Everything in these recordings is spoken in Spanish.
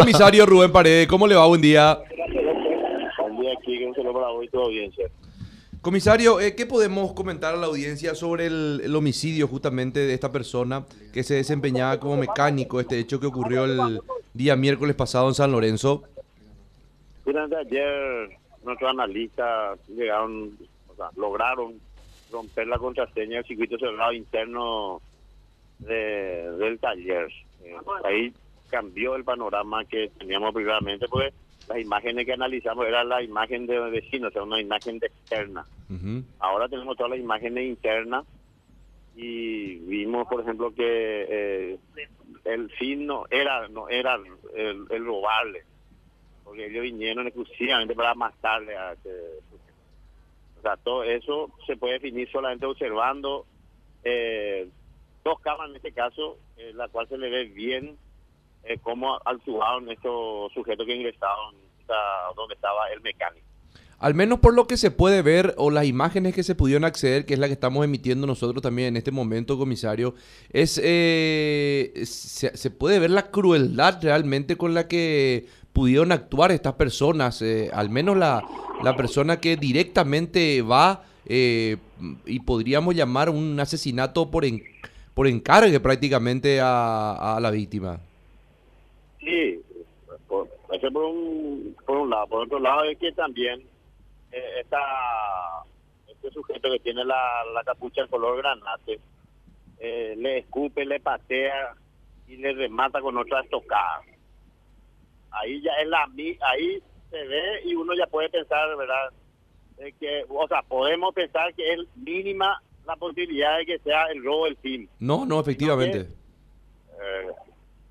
Comisario Rubén Paredes, ¿cómo le va? Buen día. Buen día aquí, un saludo para hoy toda audiencia. Comisario, eh, ¿qué podemos comentar a la audiencia sobre el, el homicidio justamente de esta persona que se desempeñaba como mecánico, este hecho que ocurrió el día miércoles pasado en San Lorenzo? Durante ayer nuestros analistas llegaron, o sea, lograron romper la contraseña del circuito cerrado interno de- del taller. Eh, ahí cambió el panorama que teníamos primeramente, porque las imágenes que analizamos eran la imagen de vecinos, o sea, una imagen de externa. Ahora tenemos todas las imágenes internas y vimos, por ejemplo, que eh, el fin no era no era el, el robarle, porque ellos vinieron exclusivamente para matarle a sujeto. O sea, todo eso se puede definir solamente observando eh, dos cámaras en este caso, en la cual se le ve bien eh, cómo actuaron estos sujetos que ingresaron a donde estaba el mecánico. Al menos por lo que se puede ver o las imágenes que se pudieron acceder, que es la que estamos emitiendo nosotros también en este momento, comisario, es eh, se, se puede ver la crueldad realmente con la que pudieron actuar estas personas, eh, al menos la, la persona que directamente va eh, y podríamos llamar un asesinato por, en- por encargue prácticamente a, a la víctima. Sí, por, eso por un, por un lado. Por otro lado es que también eh, esta, este sujeto que tiene la, la capucha en color granate eh, le escupe, le patea y le remata con otra estocada. Ahí ya es la ahí se ve y uno ya puede pensar, ¿verdad? De que, o sea, podemos pensar que es mínima la posibilidad de que sea el robo del fin. No, no, efectivamente. Eh,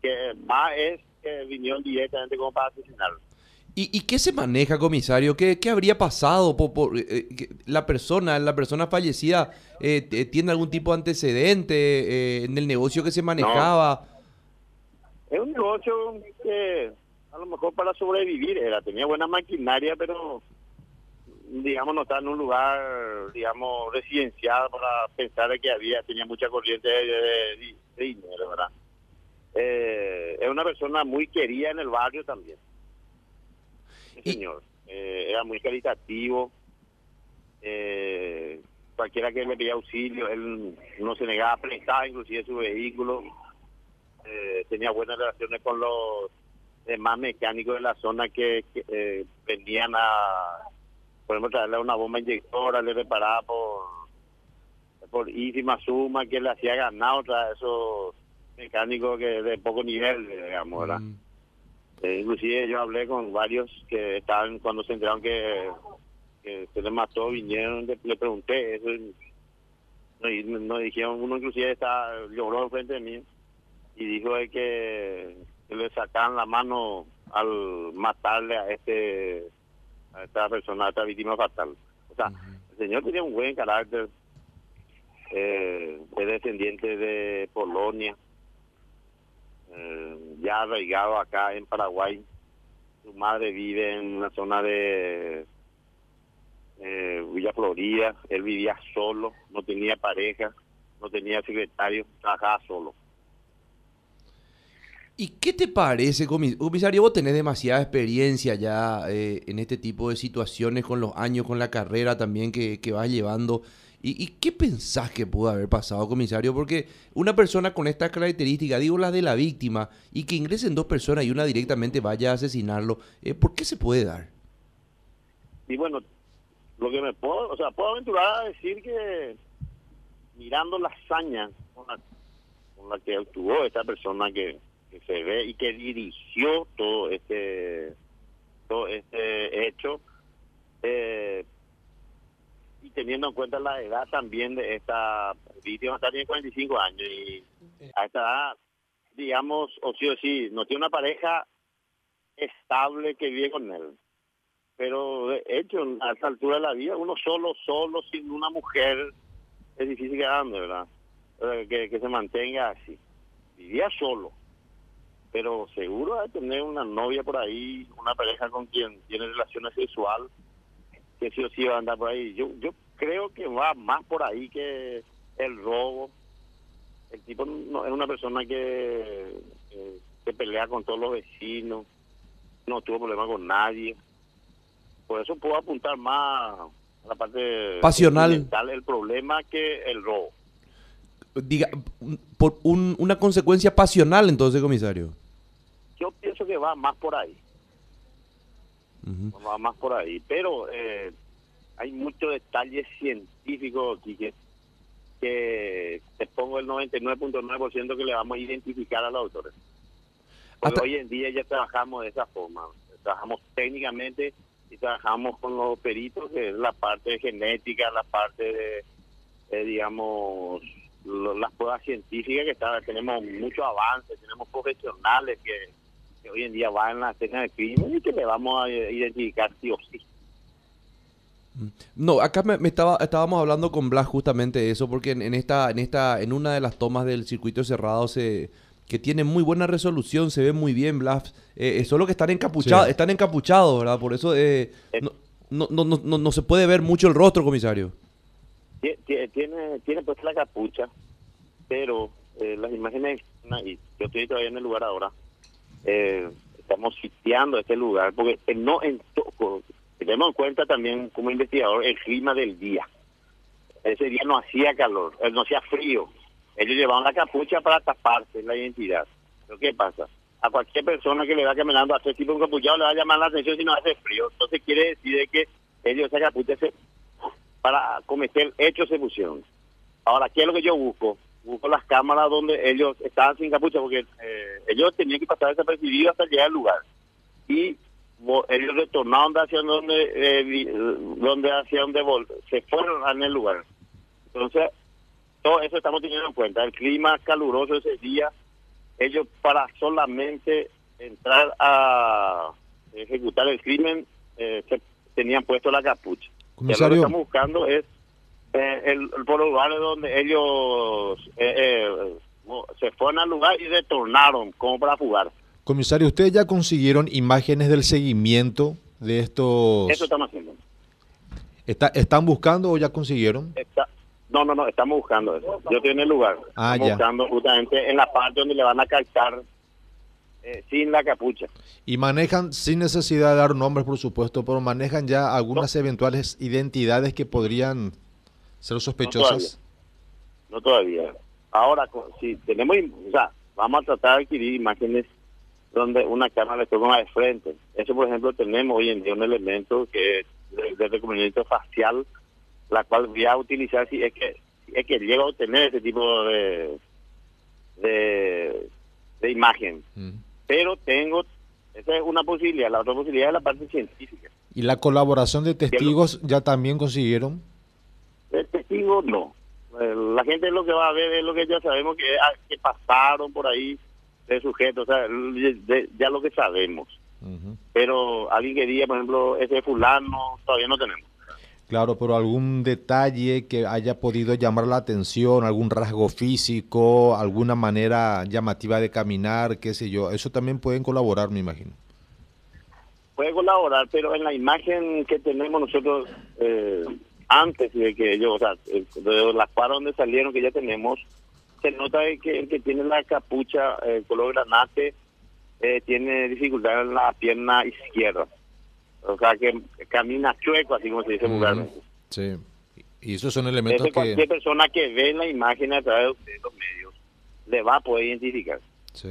que más es que vinieron directamente como para asesinarlo. ¿Y, y qué se maneja, comisario? ¿Qué, qué habría pasado? por, por, eh, eh, la persona, la persona fallecida, eh, tiene algún tipo de antecedente eh, en el negocio que se manejaba? Es un negocio que a lo mejor para sobrevivir era, tenía buena maquinaria, pero digamos no está en un lugar, digamos, residencial para pensar de que había, tenía mucha corriente de, de- de dinero, ¿verdad? Eh, es una persona muy querida en el barrio también. Sí, Y- señor. Eh, era muy caritativo. Eh, cualquiera que le pedía auxilio, él no se negaba a prestar inclusive su vehículo. Eh, tenía buenas relaciones con los demás mecánicos de la zona que, que, eh, venían a, por ejemplo, traerle una bomba inyectora, le reparaba por, por ínfima suma que le hacía ganar otra esos mecánicos que de poco nivel, digamos, ¿verdad? Mm. Eh, inclusive yo hablé con varios que estaban cuando se enteraron que, que se les mató, vinieron, le, le pregunté eso. y no, y nos dijeron, uno inclusive está, lloró enfrente de mí y dijo de que, que le sacaban la mano al matarle a este a esta persona, a esta víctima fatal. O sea, el señor tenía un buen carácter, eh, es descendiente de Polonia, eh, ya arraigado acá en Paraguay. Su madre vive en una zona de eh, Villa Florida. Él vivía solo, no tenía pareja, no tenía secretario, trabajaba solo. ¿Y qué te parece, comis- comisario? Vos tenés demasiada experiencia ya eh, en este tipo de situaciones con los años, con la carrera también que, que vas llevando. ¿Y, qué pensás que pudo haber pasado, comisario? Porque una persona con estas características, digo las de la víctima, y que ingresen dos personas y una directamente vaya a asesinarlo, eh, ¿por qué se puede dar? Y bueno, lo que me puedo, o sea, puedo aventurar a decir que mirando la hazaña con la, con la que actuó esta persona que, que se ve y que dirigió todo este todo este hecho eh, teniendo en cuenta la edad también de esta víctima, está tiene 45 años y a esta edad, digamos, o sí o sí, no tiene una pareja estable que vive con él. Pero de hecho a esta altura de la vida uno solo solo sin una mujer es difícil que ande verdad que, que se mantenga así. Vivía solo. Pero seguro de tener una novia por ahí una pareja con quien tiene relaciones sexual que sí o sí va a andar por ahí. Yo yo creo que va más por ahí que el robo el tipo no, es una persona que, que pelea con todos los vecinos, no tuvo problema con nadie. Por eso puedo apuntar más a la parte Pasional. el problema que el robo. Diga, por un- una consecuencia pasional entonces, comisario. Yo pienso que va más por ahí, va más por ahí, pero eh, hay muchos detalles científicos aquí que, que te pongo el 99.9% que le vamos a identificar a los autores. Porque Hasta- hoy en día ya trabajamos de esa forma, trabajamos técnicamente y trabajamos con los peritos, que es la parte genética, la parte de, digamos, lo- las pruebas científicas que está, tenemos mucho avance, tenemos profesionales que, que hoy en día van en la escena de crimen y que le vamos a identificar sí o sí. No, acá me, me estaba, estábamos hablando con Blas justamente de eso, porque en, en esta, en esta, en una de las tomas del circuito cerrado se, que tiene muy buena resolución, se ve muy bien, Blas. Eh, es solo que están encapuchados, Sí. están encapuchados, ¿verdad? Por eso eh, no, no, no, no, no- no se puede ver mucho el rostro, comisario. Tie- tie- Tiene, tiene pues la capucha, pero eh, las imágenes, y yo estoy todavía en el lugar ahora, eh, estamos sitiando este lugar, porque eh, no en to- co- tenemos en cuenta también como investigador el clima del día. Ese día no hacía calor, eh, no hacía frío. Ellos llevaban la capucha para taparse la identidad. Pero ¿qué pasa? A cualquier persona que le va caminando a hacer tipo un capuchado le va a llamar la atención si no hace frío. Entonces quiere decir de que ellos esa capucha se, para cometer hechos se pusieron. Ahora, ¿qué es lo que yo busco? Busco las cámaras donde ellos estaban sin capucha porque eh, ellos tenían que pasar desapercibidos hasta llegar al lugar. Y ellos retornaron de hacia donde, eh, donde hacia donde se fueron en el lugar. Entonces, todo eso estamos teniendo en cuenta. El clima caluroso ese día, ellos para solamente entrar a ejecutar el crimen, eh, se tenían puesto la capucha. Ya lo que Comisario. estamos buscando es eh, el, el- por los lugares donde ellos eh, eh, se fueron al lugar y retornaron como para jugar. Comisario, ¿ustedes ya consiguieron imágenes del seguimiento de estos... Eso estamos haciendo. Está- ¿Están buscando o ya consiguieron? Está- no, no, no, estamos buscando eso. Yo estoy en el lugar. Ah, estamos ya. buscando justamente en la parte donde le van a captar eh, sin la capucha. Y manejan, sin necesidad de dar nombres, por supuesto, pero manejan ya algunas eventuales identidades que podrían ser sospechosas. No todavía. Ahora, si tenemos, o sea, vamos a tratar de adquirir imágenes donde una cámara le toma de frente. Eso, por ejemplo, tenemos hoy en día un elemento que es de, de reconocimiento facial, la cual voy a utilizar si es que si es que llego a obtener ese tipo de de, de imagen. Mm. Pero tengo, esa es una posibilidad. La otra posibilidad es la parte científica. ¿Y la colaboración de testigos ya también consiguieron? El testigo no. Eh, La gente lo que va a ver es lo que ya sabemos que, ah, que pasaron por ahí de sujetos, o sea, de- de- ya lo que sabemos. Pero alguien que diga, por ejemplo, ese fulano, todavía no tenemos. Claro, pero algún detalle que haya podido llamar la atención, algún rasgo físico, alguna manera llamativa de caminar, qué sé yo, eso también pueden colaborar, me imagino. Puede colaborar, pero en la imagen que tenemos nosotros eh, antes de que ellos, o sea, de las cuadras donde salieron que ya tenemos, se nota de que el que tiene la capucha eh, color granate eh, tiene dificultad en la pierna izquierda. O sea, que camina chueco, así como se dice vulgarmente. Sí. Y esos son elementos Ese cualquier que... persona que ve la imagen a través de los medios le va a poder identificar. Sí.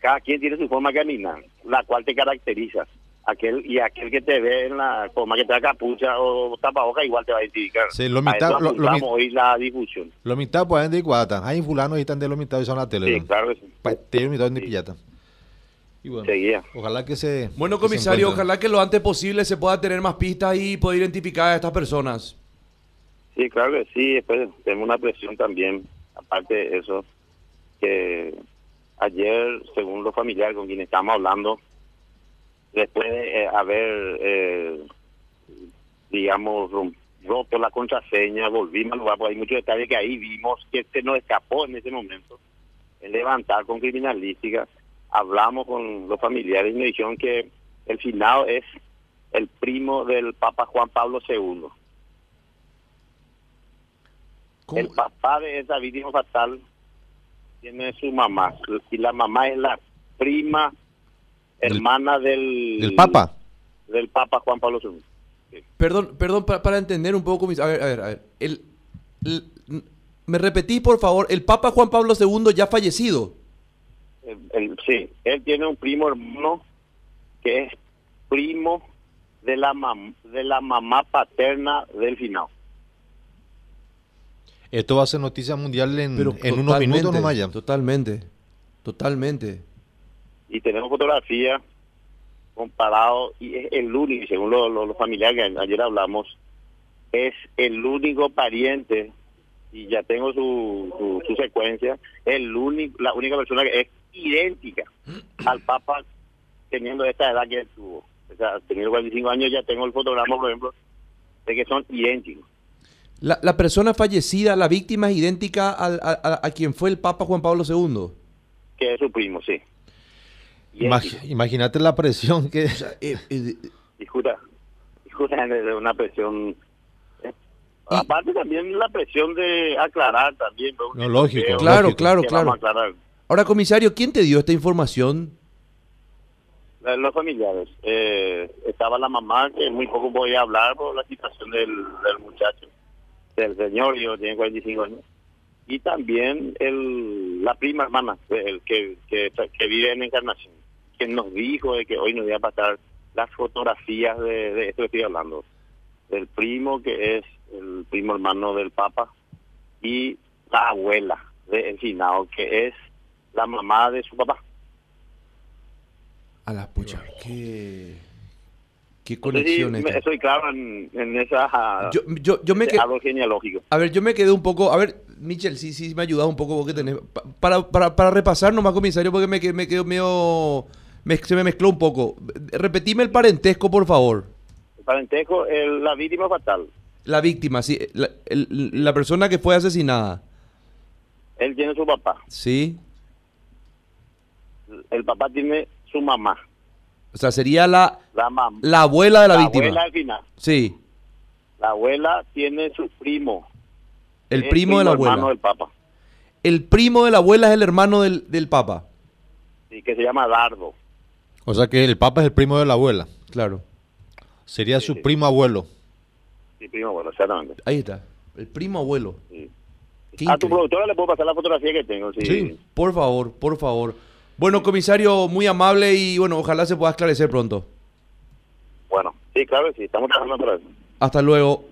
Cada quien tiene su forma de caminar, la cual te caracteriza. Aquel y aquel que te ve en la forma que te da capucha o tapaboca igual te va a identificar. Sí, lo A mitad- lo- lo hoy la difusión. Lo mitad pueden de iguata. Hay fulano y están de lo mitad y son la tele. Sí, ¿no? claro que sí. Pa- te lo mitad de Sí. pillata. Y bueno, Seguía. ojalá que se... Bueno, que comisario, ojalá que lo antes posible se pueda tener más pistas y poder identificar a estas personas. Sí, claro que sí. Después tenemos una presión también, aparte de eso, que ayer, según los familiares con quienes estamos hablando, después de eh, haber, eh, digamos, roto la contraseña, volvimos al lugar, porque hay muchos detalles que ahí vimos que se nos escapó en ese momento, en levantar con criminalística. Hablamos con los familiares y me dijeron que el finado es el primo del Papa Juan Pablo II. ¿Cómo? El papá de esa víctima fatal tiene su mamá y la mamá es la prima hermana del... ¿Del Papa? Del Papa Juan Pablo II. Perdón, perdón, para, para entender un poco, mis- a ver, a ver, a ver. El, el- me repetí, por favor, el Papa Juan Pablo II ya fallecido. El- el- sí, él tiene un primo hermano que es primo de la, mam- de la mamá paterna del final. Esto va a ser noticia mundial en, Pero en unos minutos nomás ya. Totalmente, totalmente. Y tenemos fotografía comparado y es el único, según lo- lo- los familiares que ayer hablamos, es el único pariente y ya tengo su, su, su secuencia, el único, la única persona que es idéntica al Papa teniendo esta edad que él tuvo. O sea, teniendo 45 años ya tengo el fotograma, por ejemplo, de que son idénticos. La, la persona fallecida, la víctima es idéntica al- a, a- a quien fue el Papa Juan Pablo II. que es su primo, sí. Imag- imagínate la presión que... Eh, eh, Disculpa, disculpa de una presión. eh, Aparte también la presión de aclarar también. ¿no? No, lógico, Creo Claro, lógico. claro, claro. a. Ahora, comisario, ¿quién te dio esta información? Eh, Los familiares. Eh, estaba la mamá, que muy poco podía hablar por la situación del, del muchacho, del señor, yo tiene 45 años. Y también el, la prima hermana, el que, que, que vive en Encarnación, que nos dijo de que hoy nos iba a pasar las fotografías de, de esto que estoy hablando. Del primo, que es el primo hermano del Papa, y la abuela de Encinao, que es la mamá de su papá. A la pucha, qué, qué esta. estoy claro en, en esa Yo, yo, yo me árbol genealógico. A ver, yo me quedé un poco. A ver, Michel, sí, sí, me ha ayudado un poco vos que tenés. Pa- Para, para, para repasar nomás, comisario, porque me, me quedo medio. Me- se me mezcló un poco. Repetime el parentesco, por favor. El parentesco, el- la víctima fatal. La víctima, sí. La, el- la persona que fue asesinada. Él tiene su papá. Sí. El papá tiene su mamá. O sea, sería la, La mamá. la abuela de la, víctima. abuela al final. Sí. La abuela tiene su primo. El primo de la hermano abuela. del papá. El primo de la abuela es el hermano del, del papa. Sí, que se llama Dardo. O sea que el Papa es el primo de la abuela. Claro. Sería Sí, su sí. primo abuelo. Sí, primo abuelo, exactamente. Ahí está. El primo abuelo. Sí. A tu productora le puedo pasar la fotografía que tengo. Sí. Sí. Por favor, por favor. Bueno, comisario, muy amable y bueno, ojalá se pueda esclarecer pronto. Bueno, sí, claro, sí. Estamos trabajando otra vez. Hasta luego.